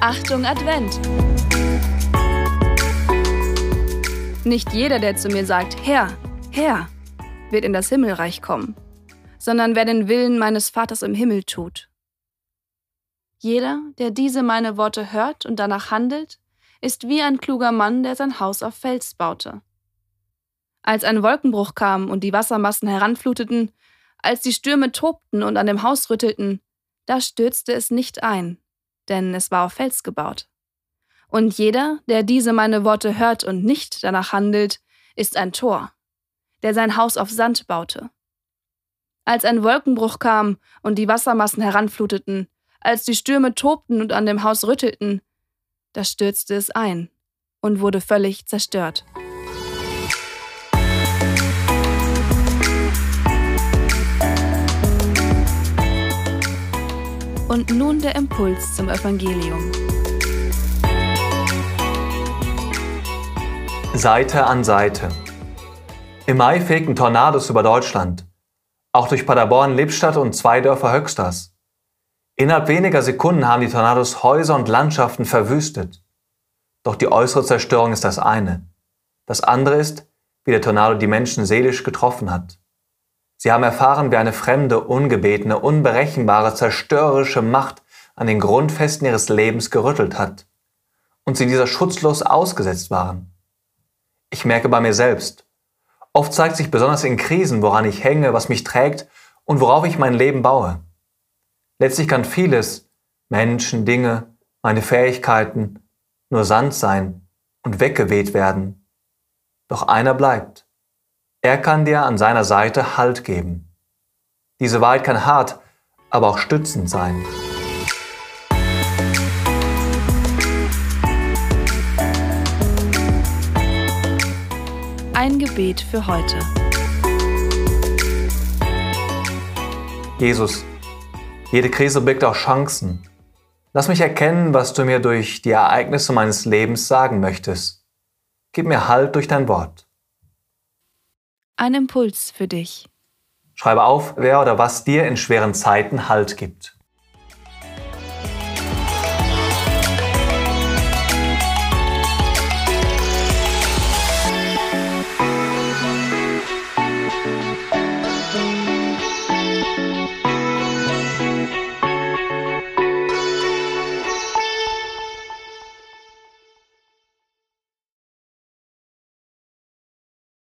Achtung Advent! Nicht jeder, der zu mir sagt, Herr, Herr, wird in das Himmelreich kommen, sondern wer den Willen meines Vaters im Himmel tut. Jeder, der diese meine Worte hört und danach handelt, ist wie ein kluger Mann, der sein Haus auf Fels baute. Als ein Wolkenbruch kam und die Wassermassen heranfluteten, als die Stürme tobten und an dem Haus rüttelten, da stürzte es nicht ein, denn es war auf Fels gebaut. Und jeder, der diese meine Worte hört und nicht danach handelt, ist ein Tor, der sein Haus auf Sand baute. Als ein Wolkenbruch kam und die Wassermassen heranfluteten, als die Stürme tobten und an dem Haus rüttelten, da stürzte es ein und wurde völlig zerstört. Und nun der Impuls zum Evangelium. Seite an Seite. Im Mai fegten Tornados über Deutschland, auch durch Paderborn, Lippstadt und zwei Dörfer Höxters. Innerhalb weniger Sekunden haben die Tornados Häuser und Landschaften verwüstet. Doch die äußere Zerstörung ist das eine. Das andere ist, wie der Tornado die Menschen seelisch getroffen hat. Sie haben erfahren, wie eine fremde, ungebetene, unberechenbare, zerstörerische Macht an den Grundfesten ihres Lebens gerüttelt hat und sie dieser schutzlos ausgesetzt waren. Ich merke bei mir selbst, oft zeigt sich besonders in Krisen, woran ich hänge, was mich trägt und worauf ich mein Leben baue. Letztlich kann vieles, Menschen, Dinge, meine Fähigkeiten, nur Sand sein und weggeweht werden. Doch einer bleibt. Er kann dir an seiner Seite Halt geben. Diese Wahrheit kann hart, aber auch stützend sein. Ein Gebet für heute. Jesus, jede Krise birgt auch Chancen. Lass mich erkennen, was du mir durch die Ereignisse meines Lebens sagen möchtest. Gib mir Halt durch dein Wort. Ein Impuls für dich. Schreibe auf, wer oder was dir in schweren Zeiten Halt gibt.